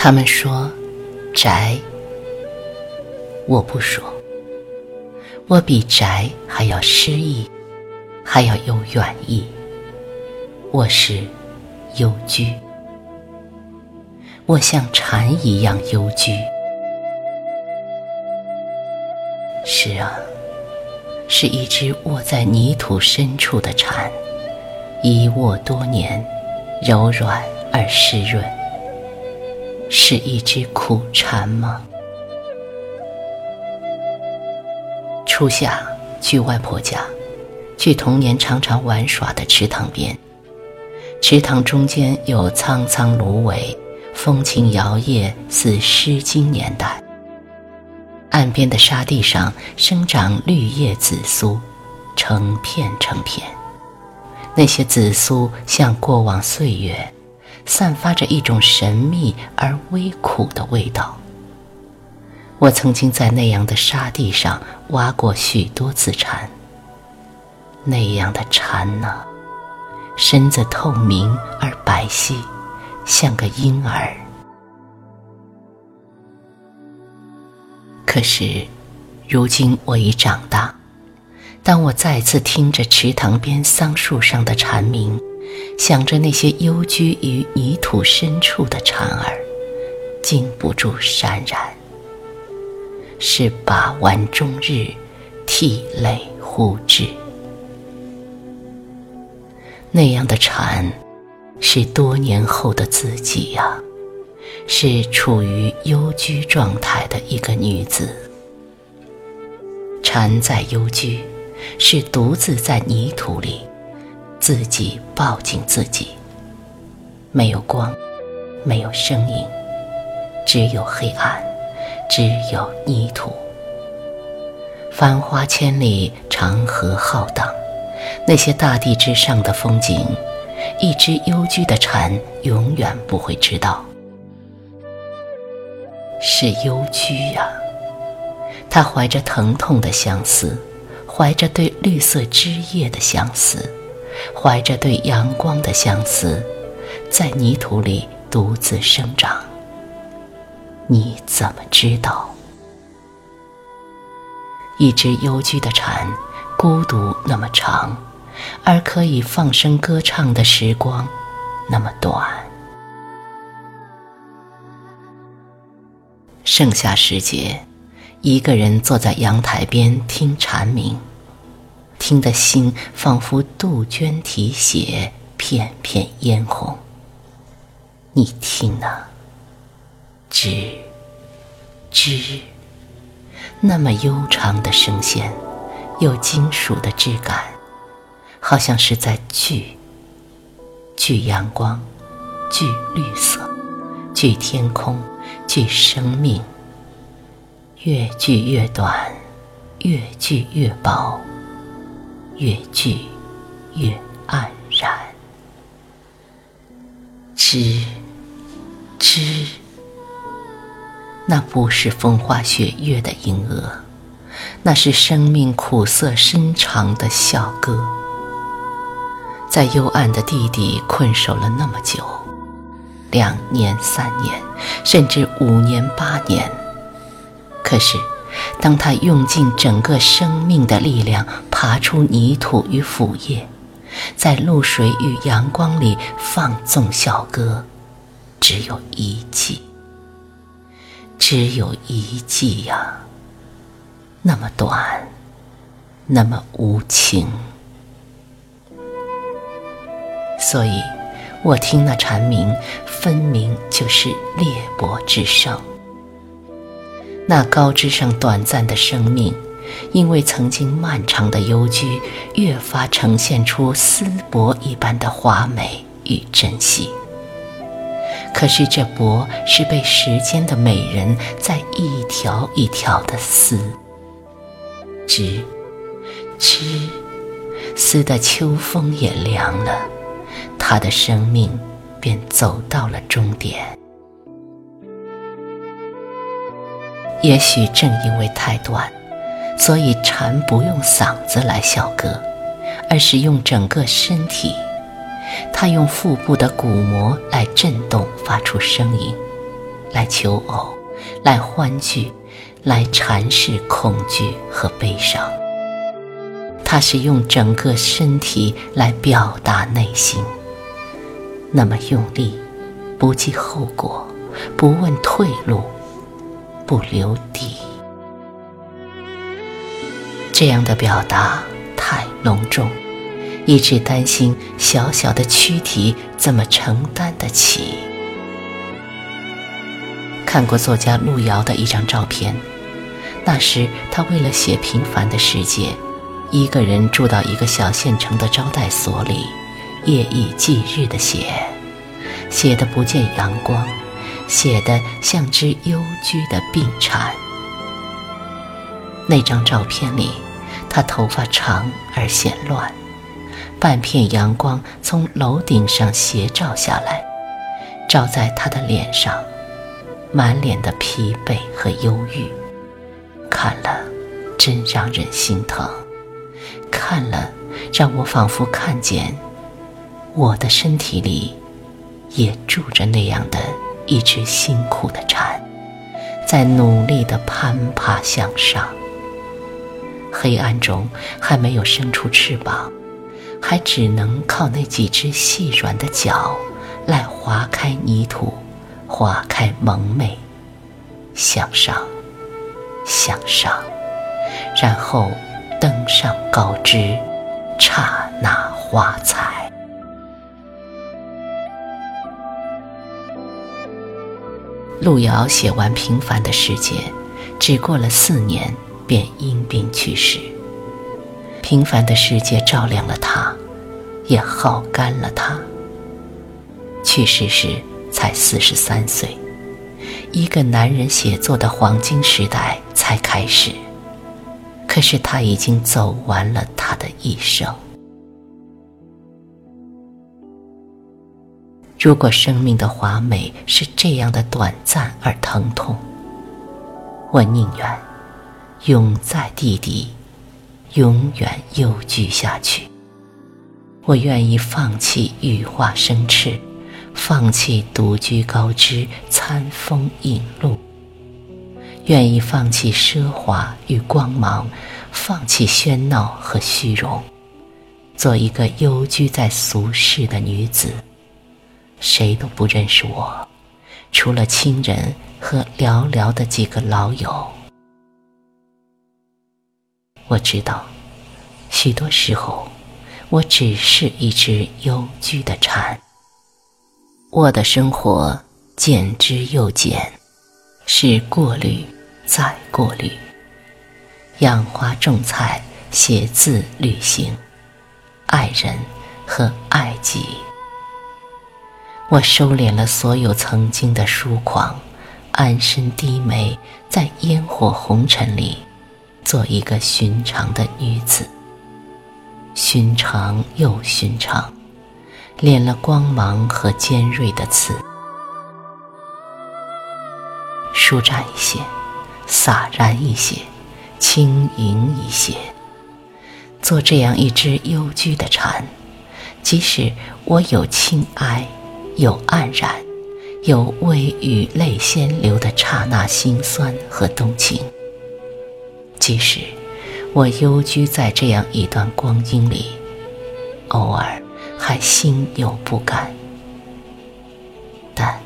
他们说宅，我不说，我比宅还要诗意，还要有远意。我是幽居，我像蝉一样幽居。是啊，是一只卧在泥土深处的蝉，一卧多年，柔软而湿润。是一只苦蝉吗？初夏去外婆家，去童年常常玩耍的池塘边。池塘中间有苍苍芦苇，风轻摇曳，似《诗经》年代。岸边的沙地上生长绿叶紫苏，成片成片。那些紫苏像过往岁月，散发着一种神秘而微苦的味道。我曾经在那样的沙地上挖过许多次蝉。那样的蝉呢，身子透明而白皙，像个婴儿。可是，如今我已长大。当我再次听着池塘边桑树上的蝉鸣，想着那些幽居于泥土深处的蝉儿，禁不住潸然。是把玩终日，涕泪呼之。那样的蝉，是多年后的自己呀。是处于幽居状态的一个女子，蝉在幽居，是独自在泥土里，自己抱紧自己。没有光，没有声音，只有黑暗，只有泥土。繁花千里，长河浩荡，那些大地之上的风景，一只幽居的蝉永远不会知道。是幽居呀，他怀着疼痛的相思，怀着对绿色枝叶的相思，怀着对阳光的相思，在泥土里独自生长。你怎么知道？一只幽居的蝉，孤独那么长，而可以放声歌唱的时光那么短。盛夏时节，一个人坐在阳台边听蝉鸣，听得心仿佛杜鹃啼血，片片嫣红。你听啊，吱吱，那么悠长的声线，有金属的质感，好像是在聚，聚阳光，聚绿色，聚天空。聚生命，越聚越短，越聚越薄，越聚越黯然。知知，那不是风花雪月的吟额，那是生命苦涩深长的笑歌。在幽暗的地底困守了那么久。两年、三年，甚至五年、八年。可是，当他用尽整个生命的力量爬出泥土与腐叶，在露水与阳光里放纵笑歌，只有一季，只有一季呀，那么短，那么无情。所以。我听那蝉鸣，分明就是裂帛之声。那高枝上短暂的生命，因为曾经漫长的幽居，越发呈现出丝帛一般的华美与珍惜。可是这帛是被时间的美人在一条一条的撕，织，织，撕的秋风也凉了。他的生命便走到了终点。也许正因为太短，所以蝉不用嗓子来笑歌，而是用整个身体。它用腹部的鼓膜来震动，发出声音。来求偶，来欢聚，来阐释恐惧和悲伤。他是用整个身体来表达内心，那么用力，不计后果，不问退路，不留底。这样的表达太隆重，一直担心小小的躯体怎么承担得起。看过作家路遥的一张照片，那时他为了写平凡的世界。一个人住到一个小县城的招待所里，夜以继日的写，写的不见阳光，写的像只幽居的病蝉。那张照片里，他头发长而显乱，半片阳光从楼顶上斜照下来，照在他的脸上，满脸的疲惫和忧郁，看了真让人心疼。看了，让我仿佛看见，我的身体里，也住着那样的一只辛苦的蝉，在努力地攀爬向上。黑暗中还没有生出翅膀，还只能靠那几只细软的脚，来划开泥土，划开蒙昧，向上，向上，然后。登上高枝，刹那花彩。路遥写完《平凡的世界》，只过了四年，便因病去世。平凡的世界照亮了他，也耗干了他。去世时才四十三岁，一个男人写作的黄金时代才开始。可是他已经走完了他的一生。如果生命的华美是这样的短暂而疼痛，我宁愿永在地底，永远幽居下去。我愿意放弃羽化生翅，放弃独居高枝，餐风饮露。愿意放弃奢华与光芒，放弃喧闹和虚荣，做一个幽居在俗世的女子。谁都不认识我，除了亲人和寥寥的几个老友。我知道，许多时候，我只是一只幽居的蝉。我的生活简之又简，是过滤。再过滤，养花种菜，写字旅行，爱人和爱己。我收敛了所有曾经的疏狂，安身低眉，在烟火红尘里，做一个寻常的女子。寻常又寻常，敛了光芒和尖锐的刺，舒展一些。洒然一些，轻盈一些，做这样一只幽居的蝉。即使我有轻哀，有黯然，有微雨泪先流的刹那心酸和动情。即使我幽居在这样一段光阴里，偶尔还心有不甘，但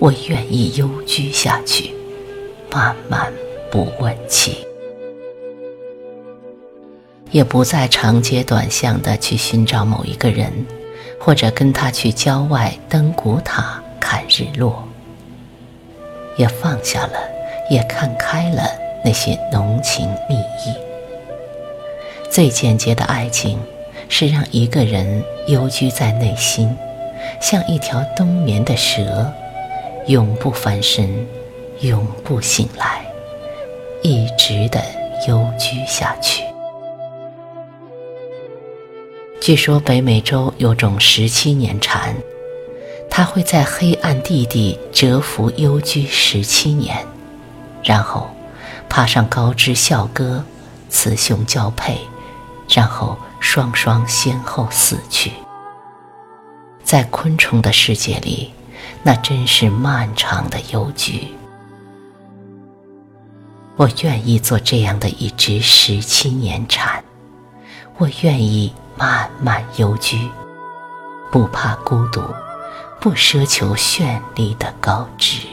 我愿意幽居下去。慢慢不问起，也不再长街短巷的去寻找某一个人，或者跟他去郊外登古塔看日落。也放下了，也看开了那些浓情蜜意。最简洁的爱情，是让一个人幽居在内心，像一条冬眠的蛇，永不翻身。永不醒来，一直的幽居下去。据说北美洲有种十七年蝉，它会在黑暗地底蛰伏幽居十七年，然后爬上高枝笑歌，雌雄交配，然后双双先后死去。在昆虫的世界里。那真是漫长的幽居。我愿意做这样的一只十七年蝉，我愿意慢慢幽居，不怕孤独，不奢求绚丽的高枝。